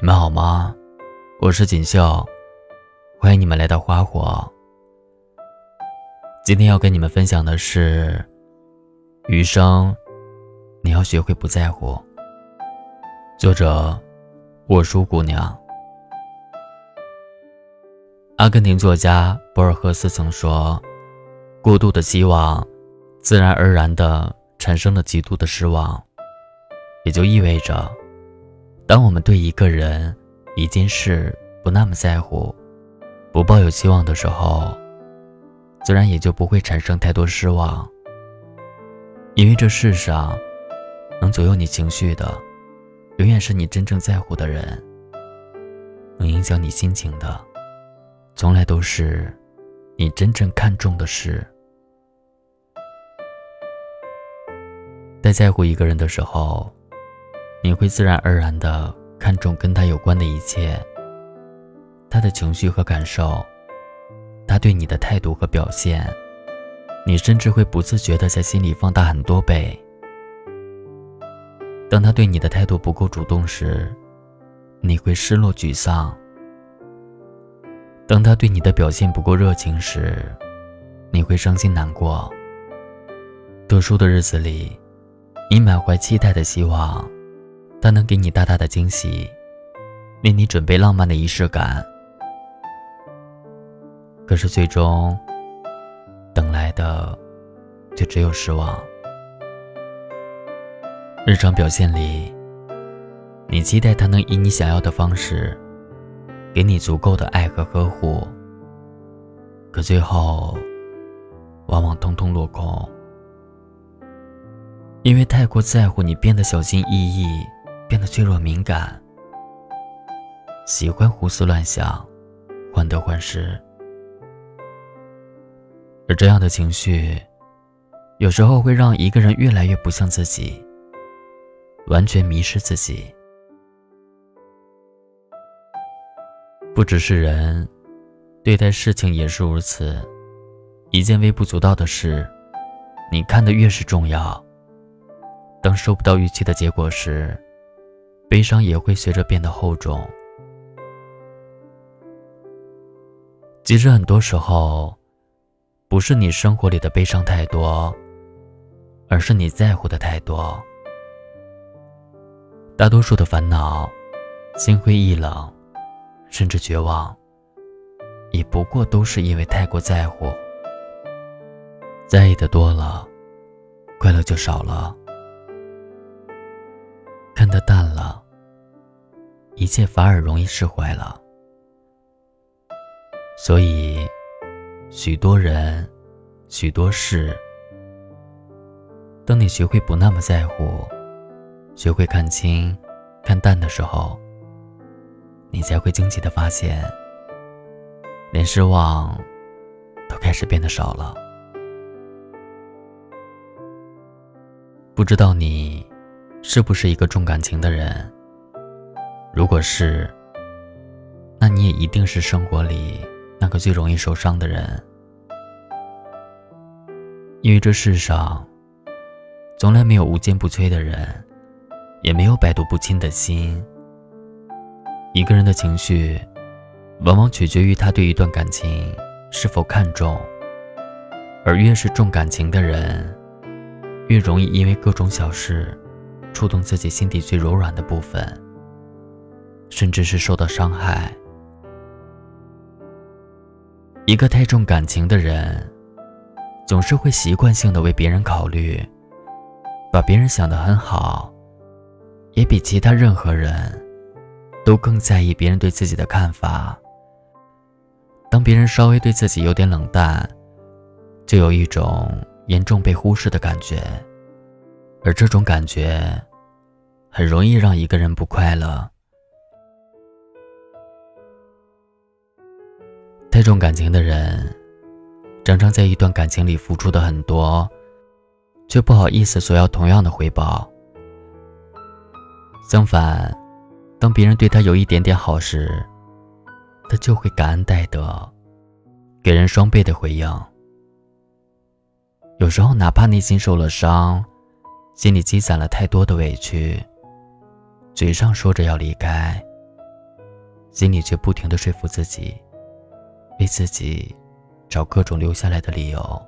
你们好吗？我是锦绣，欢迎你们来到花火。今天要跟你们分享的是，余生你要学会不在乎。作者：沃书姑娘。阿根廷作家博尔赫斯曾说：“过度的希望，自然而然的产生了极度的失望。”也就意味着。当我们对一个人、一件事不那么在乎，不抱有希望的时候，自然也就不会产生太多失望。因为这世上，能左右你情绪的，永远是你真正在乎的人；能影响你心情的，从来都是你真正看重的事。在在乎一个人的时候。你会自然而然地看重跟他有关的一切，他的情绪和感受，他对你的态度和表现，你甚至会不自觉地在心里放大很多倍。当他对你的态度不够主动时，你会失落沮丧；当他对你的表现不够热情时，你会伤心难过。读书的日子里，你满怀期待的希望。他能给你大大的惊喜，为你准备浪漫的仪式感。可是最终，等来的就只有失望。日常表现里，你期待他能以你想要的方式，给你足够的爱和呵护。可最后，往往通通落空，因为太过在乎，你变得小心翼翼。变得脆弱敏感，喜欢胡思乱想，患得患失，而这样的情绪，有时候会让一个人越来越不像自己，完全迷失自己。不只是人，对待事情也是如此。一件微不足道的事，你看的越是重要，当收不到预期的结果时，悲伤也会随着变得厚重。其实很多时候，不是你生活里的悲伤太多，而是你在乎的太多。大多数的烦恼、心灰意冷，甚至绝望，也不过都是因为太过在乎。在意的多了，快乐就少了。看得淡了，一切反而容易释怀了。所以，许多人，许多事，当你学会不那么在乎，学会看清、看淡的时候，你才会惊奇的发现，连失望都开始变得少了。不知道你。是不是一个重感情的人？如果是，那你也一定是生活里那个最容易受伤的人。因为这世上，从来没有无坚不摧的人，也没有百毒不侵的心。一个人的情绪，往往取决于他对一段感情是否看重，而越是重感情的人，越容易因为各种小事。触动自己心底最柔软的部分，甚至是受到伤害。一个太重感情的人，总是会习惯性的为别人考虑，把别人想得很好，也比其他任何人都更在意别人对自己的看法。当别人稍微对自己有点冷淡，就有一种严重被忽视的感觉。而这种感觉，很容易让一个人不快乐。太重感情的人，常常在一段感情里付出的很多，却不好意思索要同样的回报。相反，当别人对他有一点点好时，他就会感恩戴德，给人双倍的回应。有时候，哪怕内心受了伤。心里积攒了太多的委屈，嘴上说着要离开，心里却不停的说服自己，为自己找各种留下来的理由。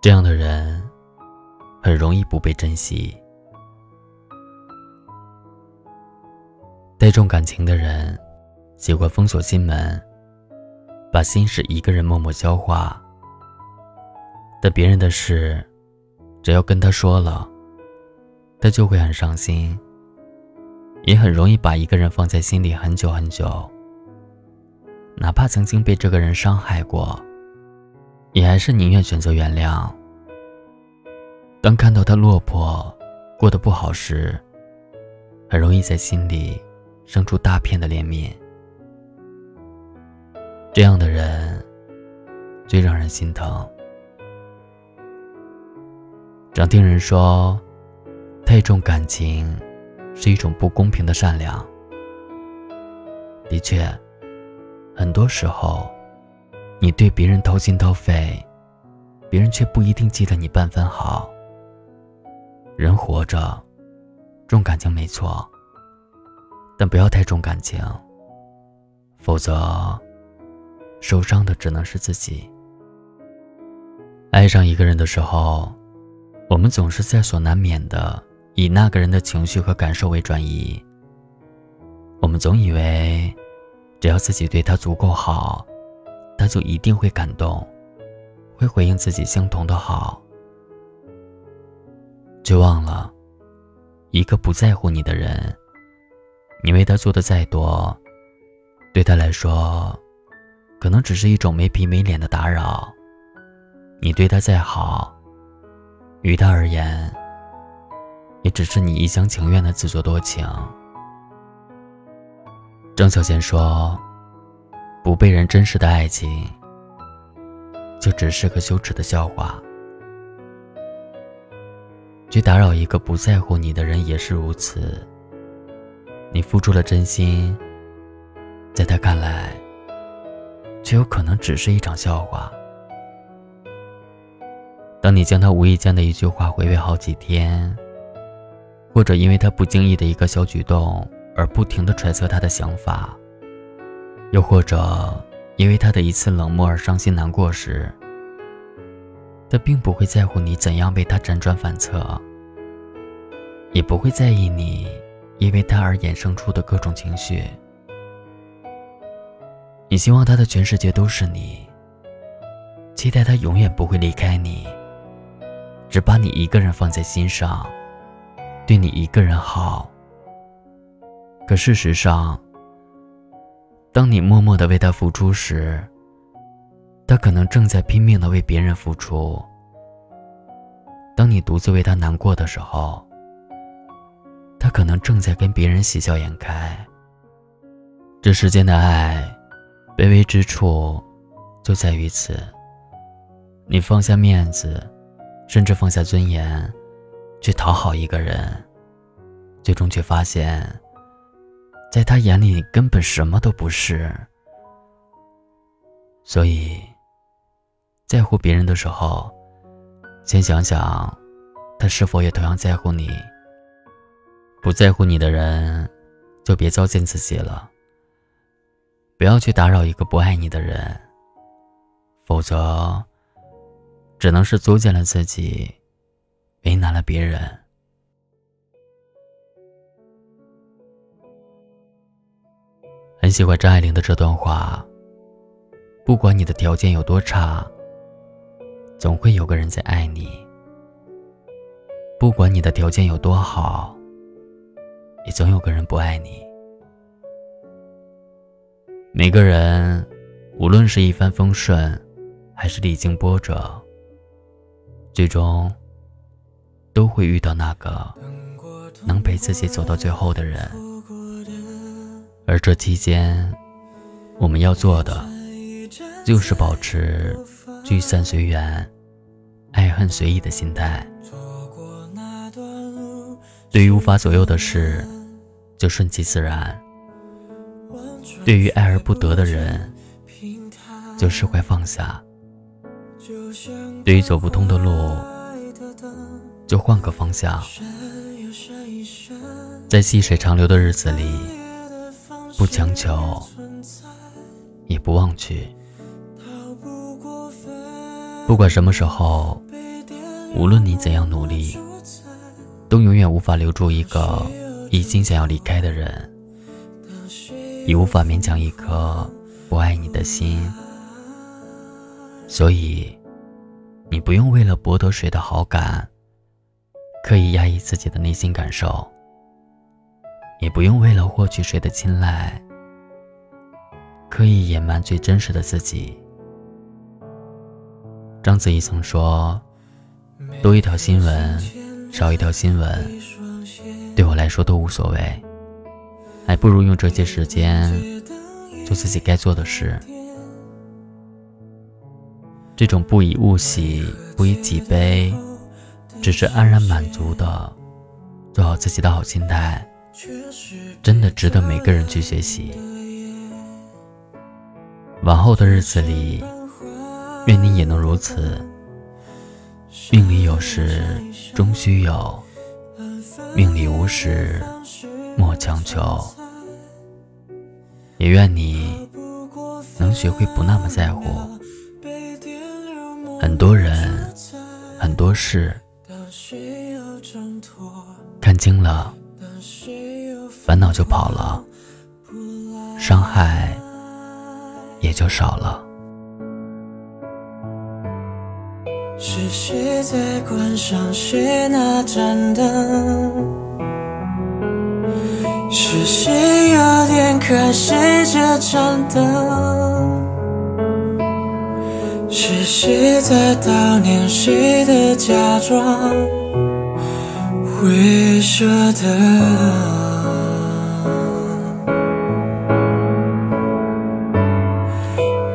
这样的人很容易不被珍惜。太重感情的人，喜欢封锁心门，把心事一个人默默消化。但别人的事，只要跟他说了，他就会很伤心，也很容易把一个人放在心里很久很久。哪怕曾经被这个人伤害过，也还是宁愿选择原谅。当看到他落魄，过得不好时，很容易在心里。生出大片的怜悯，这样的人最让人心疼。常听人说，太重感情是一种不公平的善良。的确，很多时候，你对别人掏心掏肺，别人却不一定记得你半分好。人活着，重感情没错。但不要太重感情，否则受伤的只能是自己。爱上一个人的时候，我们总是在所难免的以那个人的情绪和感受为转移。我们总以为，只要自己对他足够好，他就一定会感动，会回应自己相同的好，却忘了，一个不在乎你的人。你为他做的再多，对他来说，可能只是一种没皮没脸的打扰；你对他再好，于他而言，也只是你一厢情愿的自作多情。张小娴说：“不被人珍视的爱情，就只是个羞耻的笑话。去打扰一个不在乎你的人，也是如此。”你付出了真心，在他看来，却有可能只是一场笑话。当你将他无意间的一句话回味好几天，或者因为他不经意的一个小举动而不停的揣测他的想法，又或者因为他的一次冷漠而伤心难过时，他并不会在乎你怎样为他辗转反侧，也不会在意你。因为他而衍生出的各种情绪，你希望他的全世界都是你，期待他永远不会离开你，只把你一个人放在心上，对你一个人好。可事实上，当你默默的为他付出时，他可能正在拼命的为别人付出。当你独自为他难过的时候，他可能正在跟别人喜笑颜开。这世间的爱，卑微之处就在于此。你放下面子，甚至放下尊严，去讨好一个人，最终却发现，在他眼里根本什么都不是。所以，在乎别人的时候，先想想，他是否也同样在乎你。不在乎你的人，就别糟践自己了。不要去打扰一个不爱你的人，否则，只能是作践了自己，为难了别人。很喜欢张爱玲的这段话：不管你的条件有多差，总会有个人在爱你；不管你的条件有多好。也总有个人不爱你。每个人，无论是一帆风顺，还是历经波折，最终都会遇到那个能陪自己走到最后的人。而这期间，我们要做的，就是保持聚散随缘、爱恨随意的心态。对于无法左右的事，就顺其自然；对于爱而不得的人，就释怀放下；对于走不通的路，就换个方向。在细水长流的日子里，不强求，也不忘却。不管什么时候，无论你怎样努力，都永远无法留住一个已经想要离开的人，也无法勉强一颗不爱你的心。所以，你不用为了博得谁的好感，刻意压抑自己的内心感受，也不用为了获取谁的青睐，刻意隐瞒最真实的自己。章子怡曾说：“多一条新闻，少一条新闻，对我来说都无所谓，还不如用这些时间做自己该做的事。”这种不以物喜，不以己悲，只是安然满足的做好自己的好心态，真的值得每个人去学习。往后的日子里，愿你也能如此。命里有时终须有，命里无时莫强求。也愿你能学会不那么在乎。很多人，很多事，看清了，烦恼就跑了，伤害也就少了。是谁在关上谁那盏灯？是谁要点开谁这盏灯？是谁在悼念谁的假装会舍得？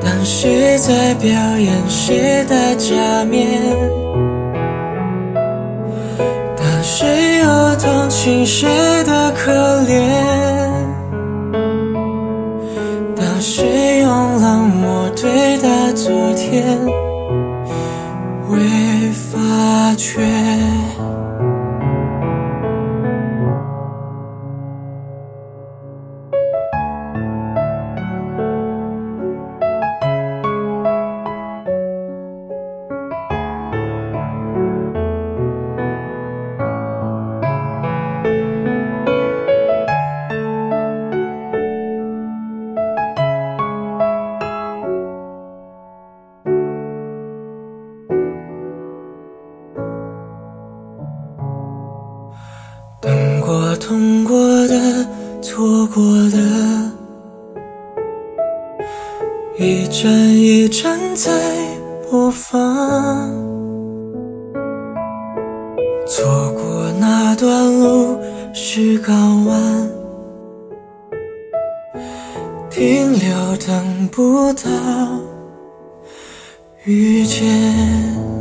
当谁在表演谁的假面？当谁又同情谁的可怜？当谁用冷漠对待昨天，未发觉。错过那段路是港湾，停留等不到遇见。